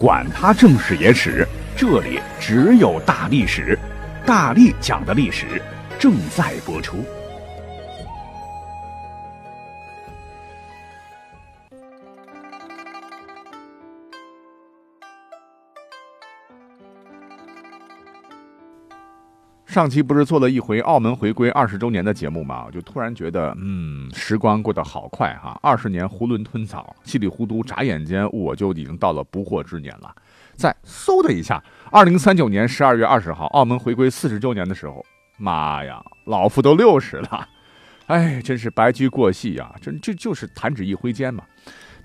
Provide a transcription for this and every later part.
管他正史野史，这里只有大历史，大力讲的历史正在播出。上期不是做了一回澳门回归二十周年的节目吗？我就突然觉得，嗯，时光过得好快哈！二十年囫囵吞枣，稀里糊涂，眨眼间我就已经到了不惑之年了。再嗖的一下，二零三九年十二月二十号，澳门回归四十周年的时候，妈呀，老夫都六十了，哎，真是白驹过隙呀！真这就是弹指一挥间嘛。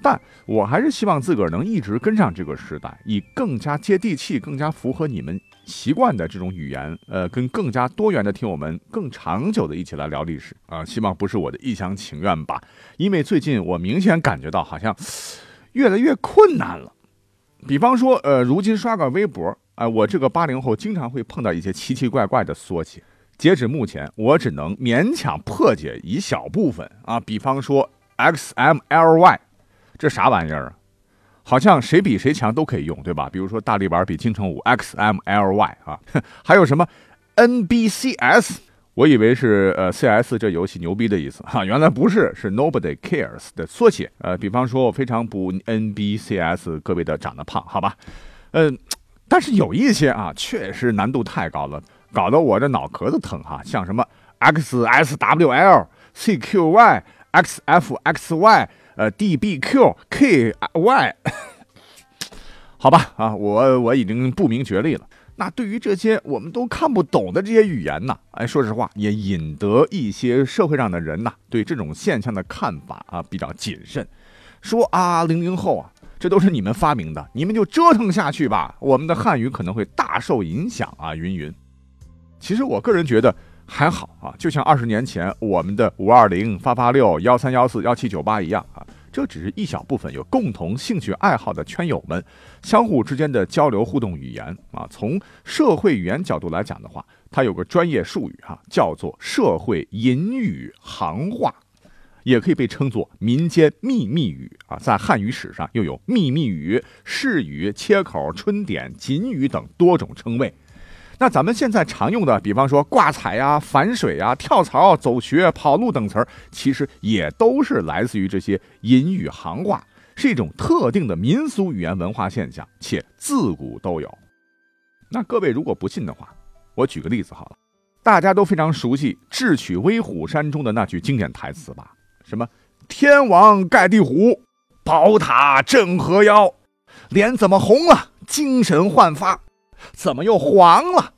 但我还是希望自个儿能一直跟上这个时代，以更加接地气、更加符合你们。习惯的这种语言，呃，跟更加多元的听友们更长久的一起来聊历史啊，希望不是我的一厢情愿吧？因为最近我明显感觉到好像越来越困难了。比方说，呃，如今刷个微博，哎，我这个八零后经常会碰到一些奇奇怪怪的缩写。截止目前，我只能勉强破解一小部分啊。比方说，XMLY，这啥玩意儿啊？好像谁比谁强都可以用，对吧？比如说大力丸比金城武，XMLY 啊，还有什么 NBCS？我以为是呃 CS 这游戏牛逼的意思哈，原来不是，是 Nobody Cares 的缩写。呃，比方说我非常不 NBCS，各位的长得胖，好吧？嗯，但是有一些啊，确实难度太高了，搞得我这脑壳子疼哈。像什么 XSWL、CQY、XFXY。呃，D B Q K Y，好吧，啊，我我已经不明觉厉了。那对于这些我们都看不懂的这些语言呢，哎，说实话，也引得一些社会上的人呐，对这种现象的看法啊比较谨慎，说啊，零零后啊，这都是你们发明的，你们就折腾下去吧，我们的汉语可能会大受影响啊，云云。其实我个人觉得还好啊，就像二十年前我们的五二零、八八六、幺三幺四、幺七九八一样啊。这只是一小部分有共同兴趣爱好的圈友们相互之间的交流互动语言啊。从社会语言角度来讲的话，它有个专业术语哈，叫做社会隐语行话，也可以被称作民间秘密语啊。在汉语史上又有秘密语、市语、切口、春点、锦语等多种称谓。那咱们现在常用的，比方说挂彩呀、反水呀、跳槽、走穴、跑路等词儿，其实也都是来自于这些隐语行话，是一种特定的民俗语言文化现象，且自古都有。那各位如果不信的话，我举个例子好了，大家都非常熟悉《智取威虎山》中的那句经典台词吧？什么“天王盖地虎，宝塔镇河妖”，脸怎么红了？精神焕发。怎么又黄了？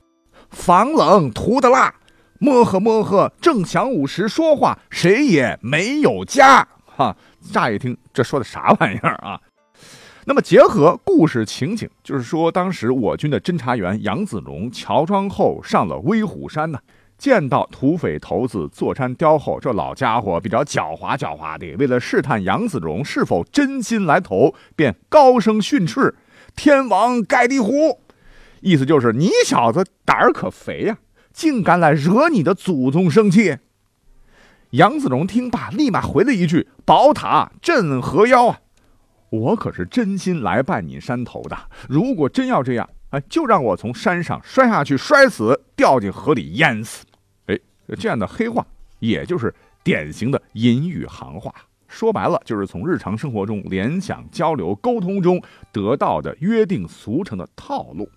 防冷涂的蜡，摸呵摸呵，正晌午时说话，谁也没有家。哈，乍一听这说的啥玩意儿啊？那么结合故事情景，就是说当时我军的侦察员杨子荣乔装后上了威虎山呢，见到土匪头子坐山雕后，这老家伙比较狡猾狡猾的，为了试探杨子荣是否真心来投，便高声训斥：“天王盖地虎！”意思就是你小子胆儿可肥呀，竟敢来惹你的祖宗生气！杨子荣听罢，立马回了一句：“宝塔镇河妖啊，我可是真心来拜你山头的。如果真要这样，哎，就让我从山上摔下去，摔死，掉进河里淹死。哎，这样的黑话，也就是典型的隐语行话。说白了，就是从日常生活中联想、交流、沟通中得到的约定俗成的套路。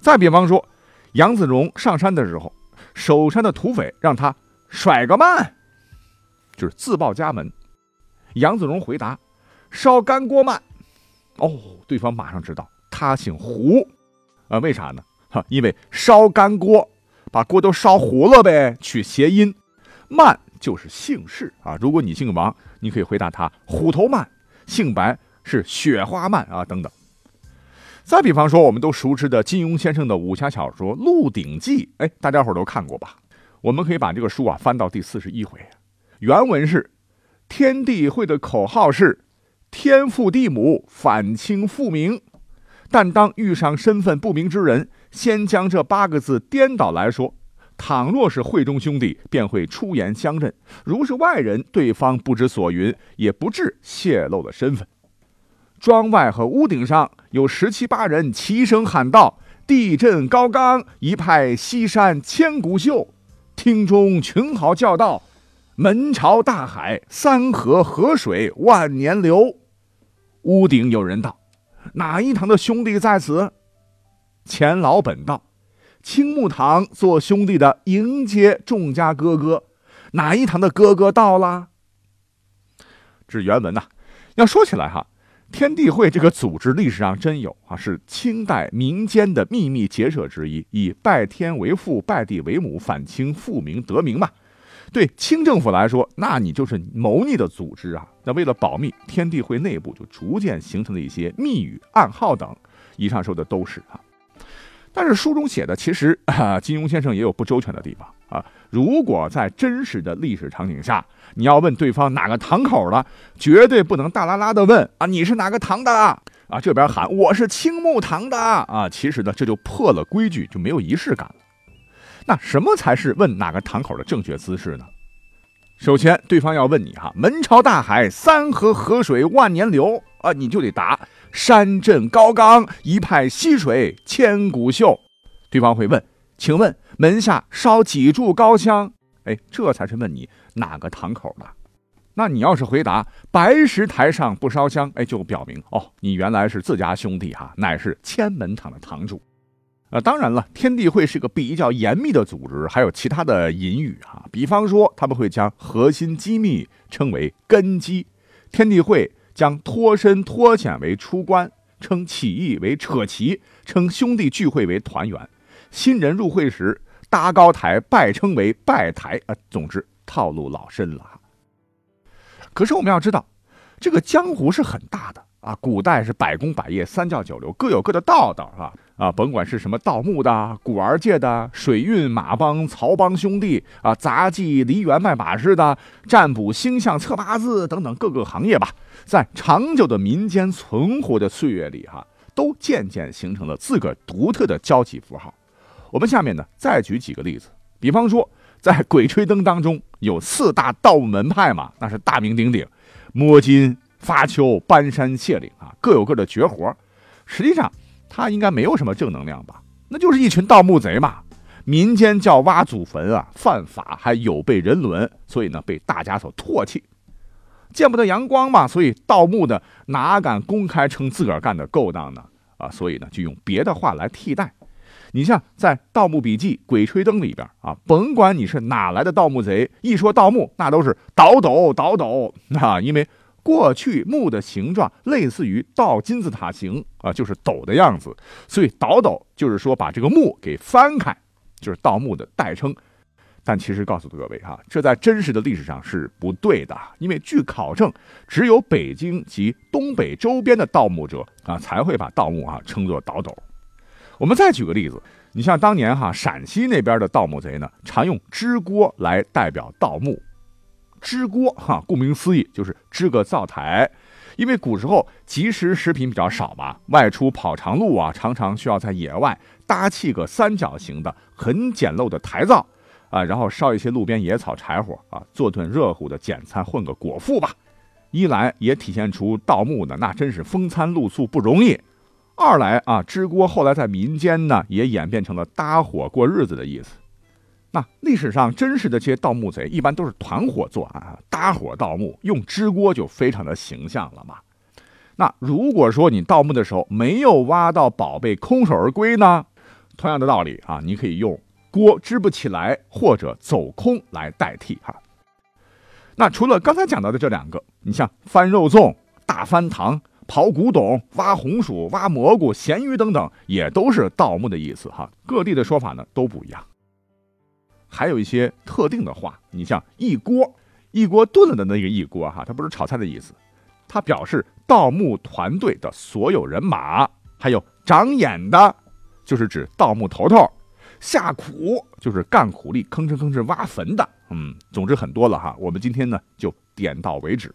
再比方说，杨子荣上山的时候，守山的土匪让他甩个慢，就是自报家门。杨子荣回答：“烧干锅慢。”哦，对方马上知道他姓胡，啊，为啥呢？哈，因为烧干锅，把锅都烧糊了呗，取谐音。慢就是姓氏啊，如果你姓王，你可以回答他虎头慢；姓白是雪花慢啊，等等。再比方说，我们都熟知的金庸先生的武侠小说《鹿鼎记》，哎，大家伙都看过吧？我们可以把这个书啊翻到第四十一回，原文是：天地会的口号是“天父地母，反清复明”，但当遇上身份不明之人，先将这八个字颠倒来说，倘若是会中兄弟，便会出言相认；如是外人，对方不知所云，也不至泄露了身份。庄外和屋顶上有十七八人齐声喊道：“地震高冈，一派西山千古秀。”厅中群豪叫道：“门朝大海，三河河水万年流。”屋顶有人道：“哪一堂的兄弟在此？”钱老本道：“青木堂做兄弟的迎接众家哥哥，哪一堂的哥哥到了？”这原文呐。要说起来哈，天地会这个组织历史上真有啊，是清代民间的秘密结社之一，以拜天为父、拜地为母，反清复明得名嘛。对清政府来说，那你就是谋逆的组织啊。那为了保密，天地会内部就逐渐形成了一些密语、暗号等。以上说的都是啊。但是书中写的，其实啊，金庸先生也有不周全的地方啊。如果在真实的历史场景下，你要问对方哪个堂口的，绝对不能大拉拉的问啊，你是哪个堂的啊？这边喊我是青木堂的啊。其实呢，这就破了规矩，就没有仪式感了。那什么才是问哪个堂口的正确姿势呢？首先，对方要问你哈，门朝大海，三河河水万年流啊，你就得答。山镇高冈，一派溪水千古秀。对方会问：“请问门下烧几柱高香？”哎，这才是问你哪个堂口的。那你要是回答“白石台上不烧香”，哎，就表明哦，你原来是自家兄弟哈，乃是千门堂的堂主。呃，当然了，天地会是个比较严密的组织，还有其他的隐语哈。比方说，他们会将核心机密称为根基。天地会。将脱身脱险为出关，称起义为扯旗，称兄弟聚会为团圆。新人入会时搭高台拜称为拜台啊。总之套路老深了。可是我们要知道，这个江湖是很大的。啊，古代是百工百业、三教九流，各有各的道道，啊？啊，甭管是什么盗墓的、古玩界的、水运马帮、曹帮兄弟啊、杂技、梨园卖把式的、占卜、星象、测八字等等各个行业吧，在长久的民间存活的岁月里，哈，都渐渐形成了自个儿独特的交际符号。我们下面呢，再举几个例子，比方说，在《鬼吹灯》当中有四大盗墓门派嘛，那是大名鼎鼎，摸金。发丘、搬山卸岭啊，各有各的绝活。实际上，他应该没有什么正能量吧？那就是一群盗墓贼嘛。民间叫挖祖坟啊，犯法还有悖人伦，所以呢，被大家所唾弃。见不得阳光嘛，所以盗墓的哪敢公开称自个儿干的勾当呢？啊，所以呢，就用别的话来替代。你像在《盗墓笔记》《鬼吹灯》里边啊，甭管你是哪来的盗墓贼，一说盗墓，那都是倒斗倒斗 啊，因为。过去墓的形状类似于倒金字塔形啊，就是斗的样子，所以倒斗就是说把这个墓给翻开，就是盗墓的代称。但其实告诉各位哈，这在真实的历史上是不对的，因为据考证，只有北京及东北周边的盗墓者啊才会把盗墓啊称作倒斗。我们再举个例子，你像当年哈陕西那边的盗墓贼呢，常用支锅来代表盗墓。支锅哈，顾名思义就是支个灶台，因为古时候即食食品比较少嘛，外出跑长路啊，常常需要在野外搭砌个三角形的很简陋的台灶啊，然后烧一些路边野草柴火啊，做顿热乎的简餐，混个果腹吧。一来也体现出盗墓的那真是风餐露宿不容易；二来啊，支锅后来在民间呢也演变成了搭伙过日子的意思。那历史上真实的这些盗墓贼，一般都是团伙作案，搭伙盗墓，用支锅就非常的形象了嘛。那如果说你盗墓的时候没有挖到宝贝，空手而归呢？同样的道理啊，你可以用锅支不起来或者走空来代替哈。那除了刚才讲到的这两个，你像翻肉粽、大翻糖、刨古董、挖红薯、挖蘑菇、咸鱼等等，也都是盗墓的意思哈。各地的说法呢都不一样。还有一些特定的话，你像一锅一锅炖了的那个一锅哈，它不是炒菜的意思，它表示盗墓团队的所有人马。还有长眼的，就是指盗墓头头；下苦就是干苦力，吭哧吭哧挖坟的。嗯，总之很多了哈。我们今天呢就点到为止。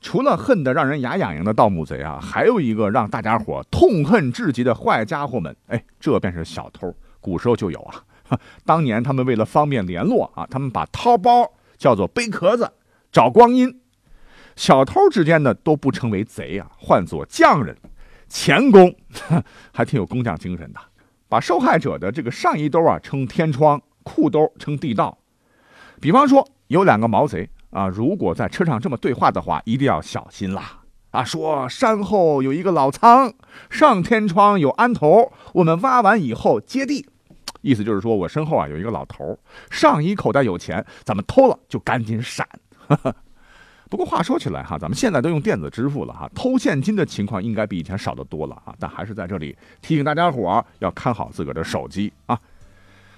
除了恨得让人牙痒痒的盗墓贼啊，还有一个让大家伙痛恨至极的坏家伙们，哎，这便是小偷。古时候就有啊。当年他们为了方便联络啊，他们把掏包叫做背壳子，找光阴。小偷之间呢都不称为贼啊，唤作匠人、钳工，还挺有工匠精神的。把受害者的这个上衣兜啊称天窗，裤兜称地道。比方说有两个毛贼啊，如果在车上这么对话的话，一定要小心啦！啊，说山后有一个老仓，上天窗有安头，我们挖完以后接地。意思就是说我身后啊有一个老头，上衣口袋有钱，咱们偷了就赶紧闪。不过话说起来哈，咱们现在都用电子支付了哈，偷现金的情况应该比以前少得多了啊。但还是在这里提醒大家伙儿要看好自个儿的手机啊。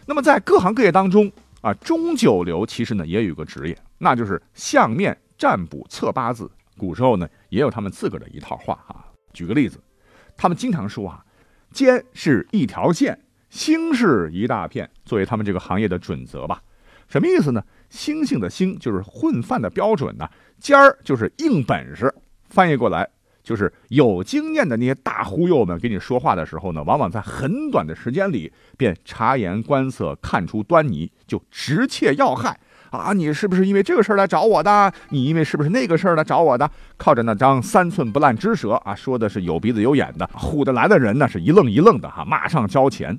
那么在各行各业当中啊，中九流其实呢也有个职业，那就是相面占卜测八字。古时候呢也有他们自个儿的一套话啊。举个例子，他们经常说啊，尖是一条线，星是一大片，作为他们这个行业的准则吧。什么意思呢？星星的星就是混饭的标准呢。尖儿就是硬本事，翻译过来就是有经验的那些大忽悠们给你说话的时候呢，往往在很短的时间里便察言观色，看出端倪，就直切要害啊！你是不是因为这个事儿来找我的？你因为是不是那个事儿来找我的？靠着那张三寸不烂之舌啊，说的是有鼻子有眼的，唬得来的人呢是一愣一愣的哈，马上交钱。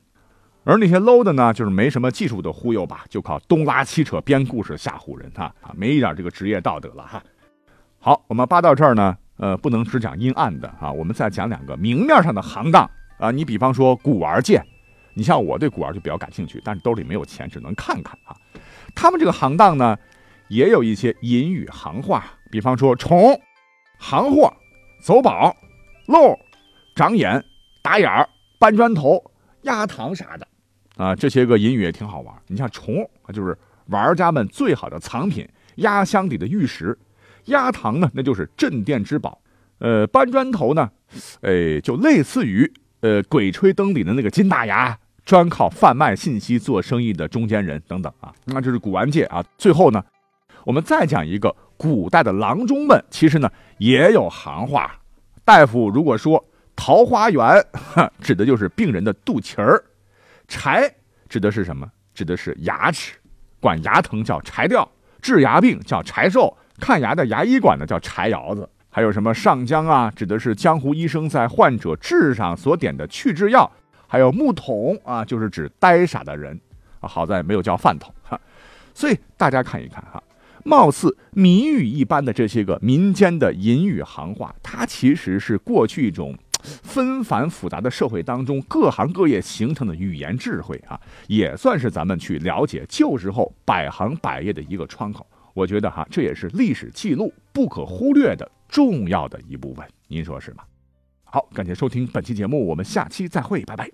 而那些 low 的呢，就是没什么技术的忽悠吧，就靠东拉西扯编故事吓唬人哈啊，没一点这个职业道德了哈。好，我们扒到这儿呢，呃，不能只讲阴暗的啊，我们再讲两个明面上的行当啊。你比方说古玩界，你像我对古玩就比较感兴趣，但是兜里没有钱，只能看看啊。他们这个行当呢，也有一些隐语行话，比方说虫、行货、走宝、漏、长眼、打眼儿、搬砖头、压糖啥的。啊，这些个隐语也挺好玩。你像虫，就是玩家们最好的藏品，压箱底的玉石；压堂呢，那就是镇店之宝。呃，搬砖头呢，哎，就类似于呃《鬼吹灯》里的那个金大牙，专靠贩卖信息做生意的中间人等等啊。那这是古玩界啊。最后呢，我们再讲一个古代的郎中们，其实呢也有行话。大夫如果说桃花源，指的就是病人的肚脐儿。柴指的是什么？指的是牙齿，管牙疼叫柴吊，治牙病叫柴寿，看牙的牙医馆呢叫柴窑子。还有什么上江啊？指的是江湖医生在患者痣上所点的去痣药。还有木桶啊，就是指呆傻的人啊。好在没有叫饭桶哈。所以大家看一看哈，貌似谜语一般的这些个民间的隐语行话，它其实是过去一种。纷繁复杂的社会当中，各行各业形成的语言智慧啊，也算是咱们去了解旧时候百行百业的一个窗口。我觉得哈，这也是历史记录不可忽略的重要的一部分。您说是吗？好，感谢收听本期节目，我们下期再会，拜拜。